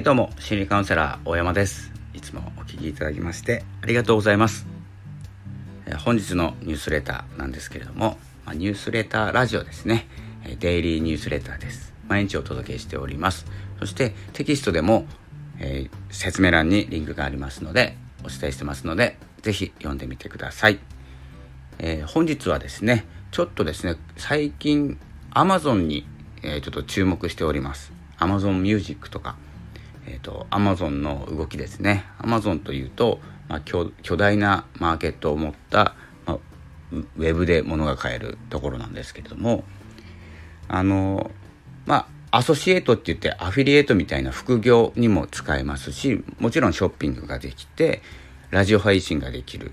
いどうも心理カウンセラー大山です。いつもお聞きいただきましてありがとうございます。え本日のニュースレターなんですけれども、まニュースレターラジオですね。デイリーニュースレターです。毎日お届けしております。そしてテキストでも、えー、説明欄にリンクがありますのでお伝えしてますので是非読んでみてください、えー、本日はですねちょっとですね最近 Amazon に、えー、ちょっと注目しております。Amazon Music とかえーと、Amazon の動きですね。Amazon というと、まあ、巨大なマーケットを持った、まあ、ウェブで物が買えるところなんですけれどもあのまあアソシエイトって言ってアフィリエイトみたいな副業にも使えますしもちろんショッピングができてラジオ配信ができる、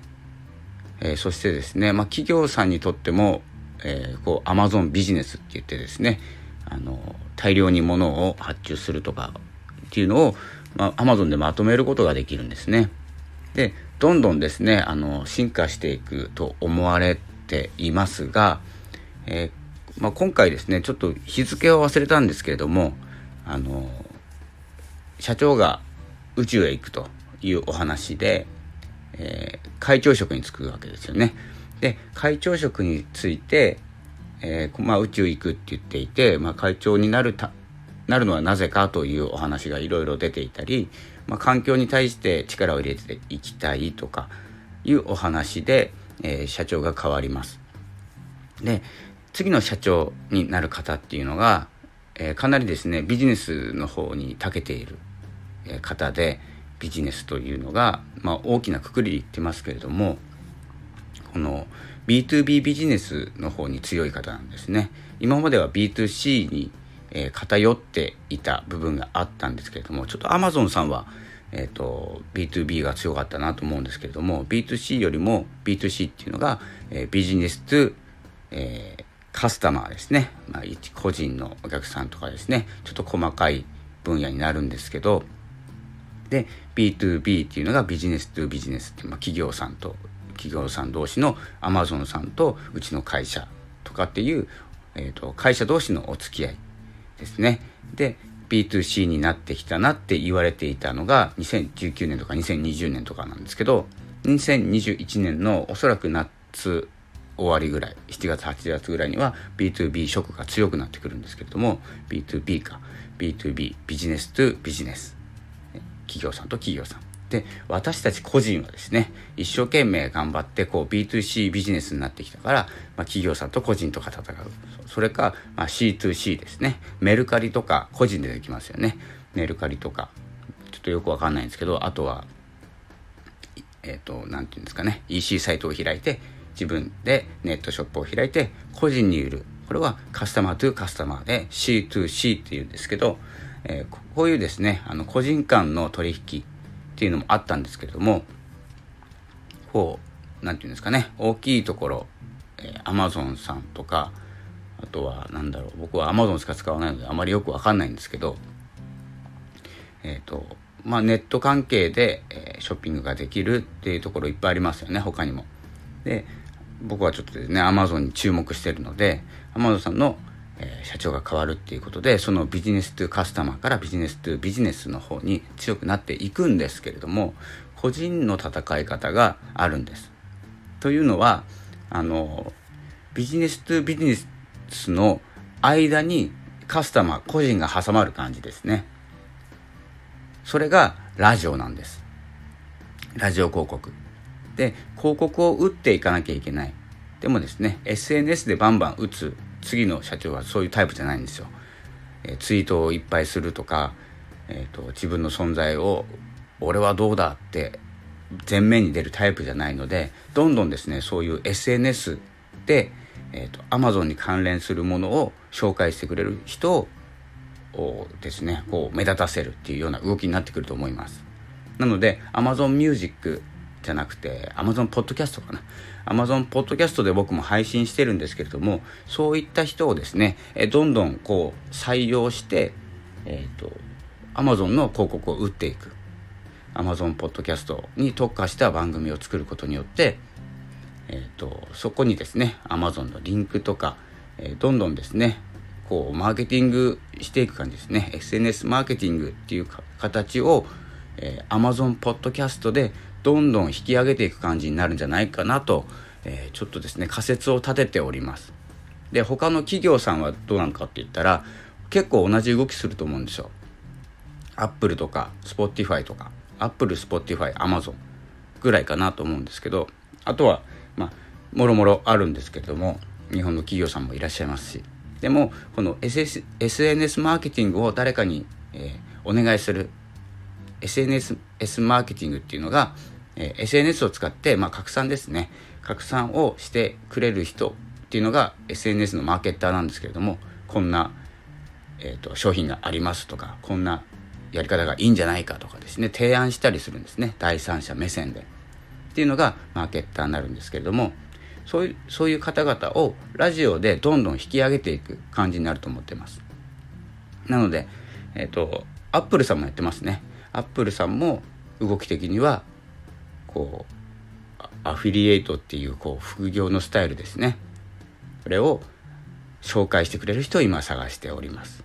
えー、そしてですね、まあ、企業さんにとっても、えー、こう Amazon ビジネスって言ってですねあの大量に物を発注するとかっていうのを、まあ、Amazon でまとめることができるんですね。でどんどんですねあの進化していくと思われていますが、えー、まあ、今回ですねちょっと日付を忘れたんですけれどもあの社長が宇宙へ行くというお話で、えー、会長職に就くわけですよね。で会長職について、えー、まあ、宇宙行くって言っていて、まあ、会長になるたなるのはなぜかというお話がいろいろ出ていたり、まあ、環境に対して力を入れていきたいとかいうお話で、えー、社長が変わります。で次の社長になる方っていうのが、えー、かなりですねビジネスの方に長けている方でビジネスというのが、まあ、大きなくくりで言ってますけれどもこの B2B ビジネスの方に強い方なんですね。今までは B2C にえー、偏っていた部分があったんですけれどもちょっと Amazon さんは、えーと、B2B が強かったなと思うんですけれども B2C よりも B2C っていうのが、えー、ビジネスと、えー、カスタマーですね、まあ、個人のお客さんとかですね。ちょっと細かい分野になるんですけどで B2B っていうのがビジネスとビジネスっていう、まあ、企業さんと企業さん同士の Amazon さんとうちの会社とかっていう、えーと会社同士のお付き合い。ですね。で B2C になってきたなって言われていたのが2019年とか2020年とかなんですけど2021年のおそらく夏終わりぐらい7月8月ぐらいには B2B 職が強くなってくるんですけれども B2B か。B2B ビジネス2ビジネス。企業さんと企業さん。で私たち個人はですね一生懸命頑張ってこう B2C ビジネスになってきたから、まあ、企業さんと個人とか戦う。それか、まあ、C2C ですね。メルカリとか個人でできますよね。メルカリとか。ちょっとよくわかんないんですけどあとはえっ、ー、と何て言うんですかね。EC サイトを開いて自分でネットショップを開いて個人に売る。これはカスタマートゥカスタマーで C2C っていうんですけど、えー、こういうですねあの個人間の取引っていうのもあったんですけれどもこう何て言うんですかね大きいところ、えー、アマゾンさんとかあとは何だろう僕はアマゾンしか使わないのであまりよくわかんないんですけどえっ、ー、とまあネット関係で、えー、ショッピングができるっていうところいっぱいありますよね他にも。で僕はちょっとですねアマゾンに注目してるのでアマゾンさんのえー、社長が変わるっていうことでそのビジネスとカスタマーからビジネスとビジネスの方に強くなっていくんですけれども個人の戦い方があるんです。というのはあのビジネスとビジネスの間にカスタマー個人が挟まる感じですね。それがラジオなんです。ラジオ広告。で広告を打っていかなきゃいけない。でもですね SNS でバンバン打つ次の社長はそういうタイプじゃないんですよ。えー、ツイートをいっぱいするとか、えーと、自分の存在を「俺はどうだ」って前面に出るタイプじゃないのでどんどんですねそういう SNS で、えーと、Amazon に関連するものを紹介してくれる人をですねこう目立たせるっていうような動きになってくると思います。なので Amazon Music じゃなくて Amazon Podcast かな。Amazon Podcast で僕も配信してるんですけれどもそういった人をですねえどんどんこう採用してえっ、ー、と Amazon の広告を打っていく。Amazon Podcast に特化した番組を作ることによってえーと、そこにですね Amazon のリンクとか、えー、どんどんですねこうマーケティングしていく感じですね。SNS マーケティングっていう形を、えー、Amazon ポッドキャストでどんどん引き上げていく感じになるんじゃないかなと、えー、ちょっとですね仮説を立てております。で他の企業さんはどうなのかって言ったら結構同じ動きすると思うんですよ。アップルとかスポッティファイとかアップルスポッティファイアマゾンぐらいかなと思うんですけどあとはまあもろもろあるんですけども日本の企業さんもいらっしゃいますし。でもこの SS SNS マーケティングを誰かに、えー、お願いする SNS マーケティングっていうのが、えー、SNS を使って、まあ、拡散ですね。拡散をしてくれる人っていうのが SNS のマーケッターなんですけれどもこんな、えーと、商品がありますとかこんなやり方がいいんじゃないかとかですね。提案したりするんですね。第三者目線で。っていうのがマーケッターになるんですけれどもそういうそういう方々をラジオでどんどん引き上げていく感じになると思ってます。なのでえっ、ー、とアップルさんもやってますね。アップルさんも動き的にはこうアフィリエイトっていうこう副業のスタイルですね。これを紹介してくれる人を今探しております。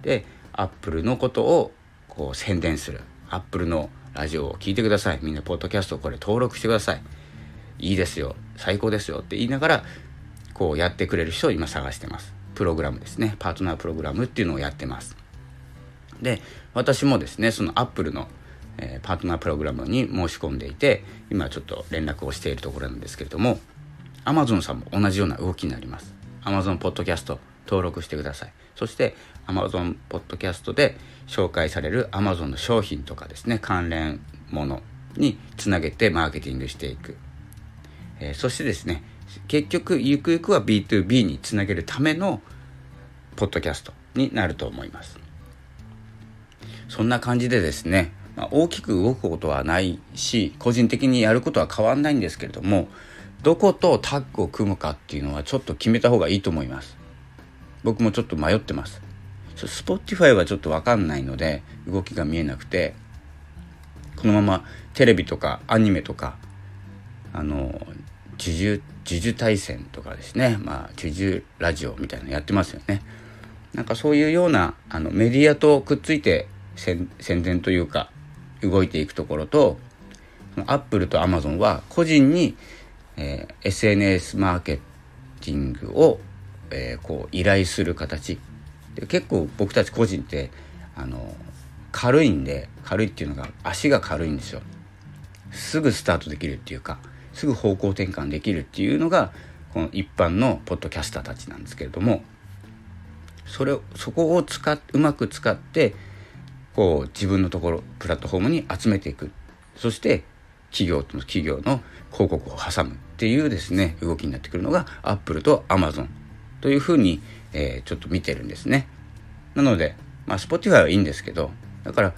でアップルのことをこう宣伝する。アップルのラジオを聴いてください。みんなポッドキャストこれ登録してください。いいですよ。最高ですよ。って言いながらこうやってくれる人を今探してます。プログラムですね。パートナープログラムっていうのをやってます。で私もですねそのアップルの、えー、パートナープログラムに申し込んでいて今ちょっと連絡をしているところなんですけれども Amazon さんも同じような動きになります。Amazon ポッドキャスト登録してください。そして Amazon ポッドキャストで紹介される Amazon の商品とかですね関連ものにつなげてマーケティングしていく。えー、そしてですね結局ゆくゆくは B2B につなげるためのポッドキャストになると思います。そんな感じでですね、まあ、大きく動くことはないし個人的にやることは変わんないんですけれどもどことタッグを組むかっていうのはちょっと決めた方がいいと思います。僕もちょっと迷ってます。スポ Spotify はちょっと分かんないので動きが見えなくてこのままテレビとかアニメとかあの呪術呪術対戦とかですね。まあ呪術ラジオみたいなのやってますよね。なんかそういうようなあのメディアとくっついて宣伝というか動いていくところとアップルとアマゾンは個人に、えー、SNS マーケティングを、えー、こう依頼する形。で結構僕たち個人ってあの軽いんで軽いっていうのが足が軽いんですよ。すぐスタートできるっていうかすぐ方向転換できるっていうのがこの一般のポッドキャスターたちなんですけれどもそれをそこを使っうまく使ってこう自分のところプラットフォームに集めていくそして企業との企業の広告を挟むっていうですね動きになってくるのがアップルとアマゾンというふうに、えー、ちょっと見てるんですね。なので、まあ、Spotify はいいんですけどだから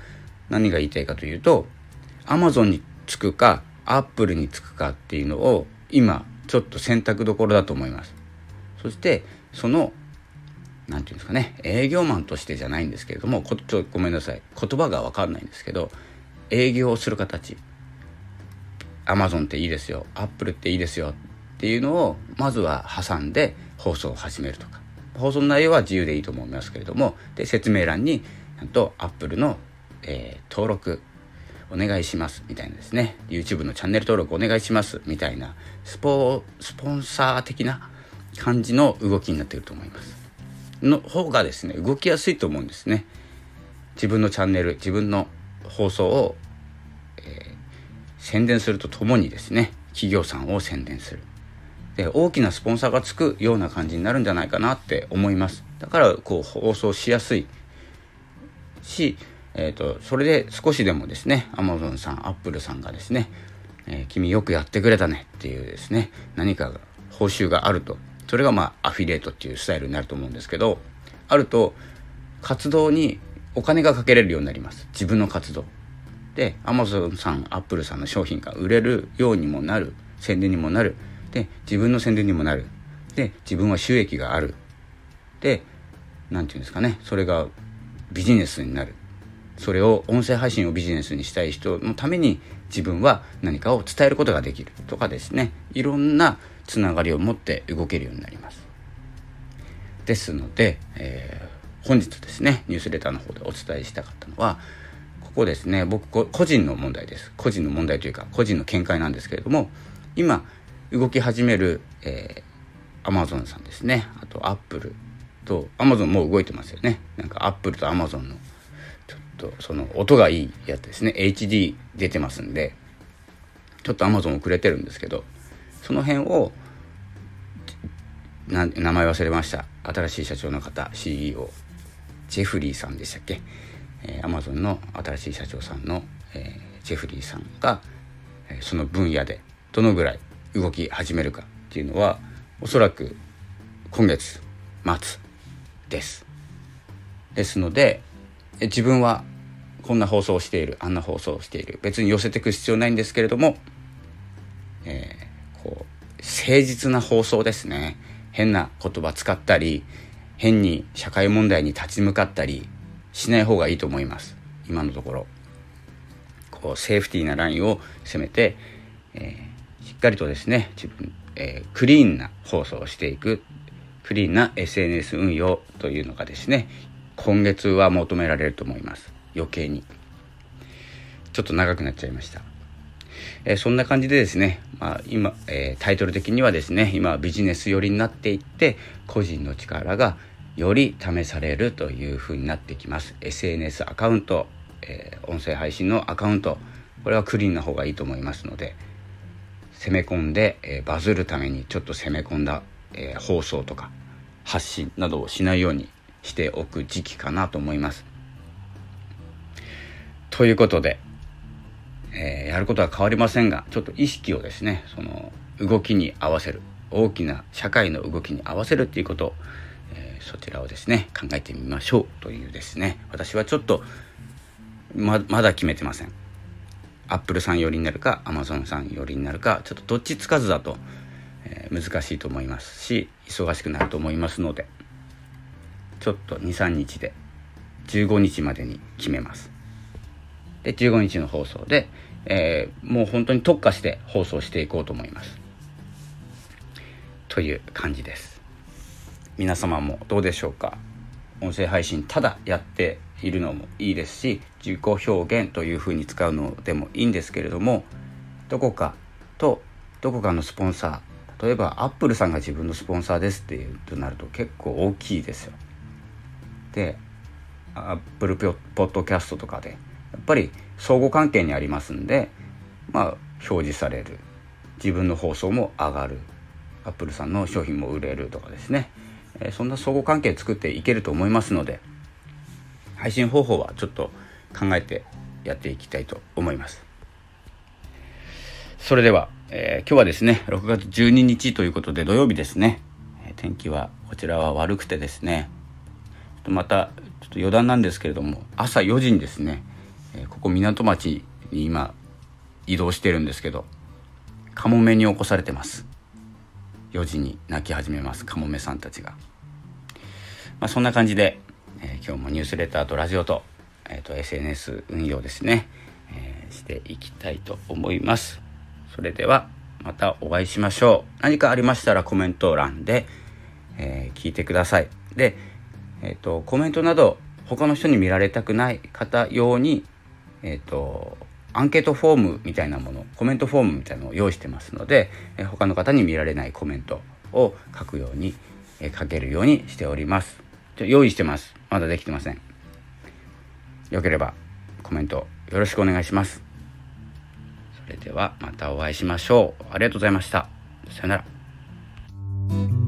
何が言いたいかというとアマゾンにつくかアップルにつくかっていうのを今ちょっと選択どころだと思います。そしてその何て言うんですかね営業マンとしてじゃないんですけれどもちょっとごめんなさい言葉が分かんないんですけど営業をする形。アマゾンっていいですよアップルっていいですよっていうのをまずは挟んで放送を始めるとか。放送の内容は自由でいいと思いますけれどもで説明欄にちゃんとアップルの、えー、登録お願いしますみたいなですね。YouTube のチャンネル登録お願いしますみたいなスポスポンサー的な感じの動きになっていると思います。の方がですね動きやすいと思うんですね。自分のチャンネル自分の放送を、えー、宣伝するとともにですね企業さんを宣伝する。で大きなスポンサーがつくような感じになるんじゃないかなって思います。だからこう放送しやすい。しえーと、それで少しでもですねアマゾンさんアップルさんがですね、えー、君よくやってくれたねっていうですね何か報酬があるとそれがまあアフィリエイトっていうスタイルになると思うんですけどあると活動にお金がかけれるようになります。自分の活動。でアマゾンさんアップルさんの商品が売れるようにもなる。宣伝にもなる。で自分の宣伝にもなる。で自分は収益がある。で何て言うんですかね。それがビジネスになる。それを音声配信をビジネスにしたい人のために自分は何かを伝えることができるとかですね。いろんなつながりを持って動けるようになります。ですので、えー、本日ですねニュースレターの方でお伝えしたかったのはここですね僕個人の問題です。個人の問題というか個人の見解なんですけれども今動き始める、えー、アマゾンさんですね。あとアップルとアマゾンもう動いてますよね。なんかアップルとアマゾンのちょっとその音がいいやつですね。HD 出てますんでちょっとアマゾン遅れてるんですけどその辺を名前忘れました。新しい社長の方 CEO ジェフリーさんでしたっけ？アマゾンの新しい社長さんの、えー、ジェフリーさんが、えー、その分野でどのぐらい動き始めるかっていうのはおそらく今月末です。ですので自分はこんな放送をしているあんな放送をしている。別に寄せていく必要ないんですけれども、えー、こう誠実な放送ですね。変な言葉使ったり変に社会問題に立ち向かったりしない方がいいと思います。今のところ。こうセーフティーなラインを攻めて、えー、しっかりとですね自分、えー、クリーンな放送をしていく。クリーンな SNS 運用というのがですね今月は求められると思います。余計に。ちょっと長くなっちゃいました。え、そんな感じでですね、まあ、今、えー、タイトル的にはですね今ビジネス寄りになっていって個人の力がより試されるというふうになってきます。SNS アカウント、えー、音声配信のアカウント。これはクリーンな方がいいと思いますので攻め込んで、えバズるためにちょっと攻め込んだ、え放送とか発信などをしないようにしておく時期かなと思います。ということでえー、やることは変わりませんがちょっと意識をですねその動きに合わせる大きな社会の動きに合わせるっていうことをえー、そちらをですね考えてみましょうというですね。私はちょっとままだ決めてません。アップルさん寄りになるかアマゾンさん寄りになるかちょっとどっちつかずだと、えー、難しいと思いますし忙しくなると思いますのでちょっと23日で15日までに決めます。で15日の放送で、えー、もう本当に特化して放送していこうと思います。という感じです。皆様もどうでしょうか？音声配信ただやっているのもいいですし自己表現というふうに使うのでもいいんですけれどもどこかとどこかのスポンサー例えばアップルさんが自分のスポンサーですっていうとなると結構大きいですよ。でアップルポッドキャストとかでやっぱり相互関係にありますんでまあ表示される。自分の放送も上がる。アップルさんの商品も売れるとかですね、えー、そんな相互関係作っていけると思いますので配信方法はちょっと考えてやっていきたいと思います。それでは、えー、今日はですね6月12日ということで土曜日ですね、天気はこちらは悪くてですね。またちょっと余談なんですけれども朝4時にですねえここ港町に今移動してるんですけどカモメに起こされてます。4時に泣き始めますカモメさんたちが、まあ、そんな感じで、えー、今日もニュースレターとラジオと,、えーと、SNS 運用ですね、えー、していきたいと思います。それではまたお会いしましょう。何かありましたらコメント欄で、えー、聞いてください。で、えーとコメントなど他の人に見られたくない方用にえっ、ー、とアンケートフォームみたいなものコメントフォームみたいなのを用意してますので、え他の方に見られないコメントを書くように、え書けるようにしております。用意してます。まだできてません。よければコメントよろしくお願いします。それではまたお会いしましょう。ありがとうございました。さよなら。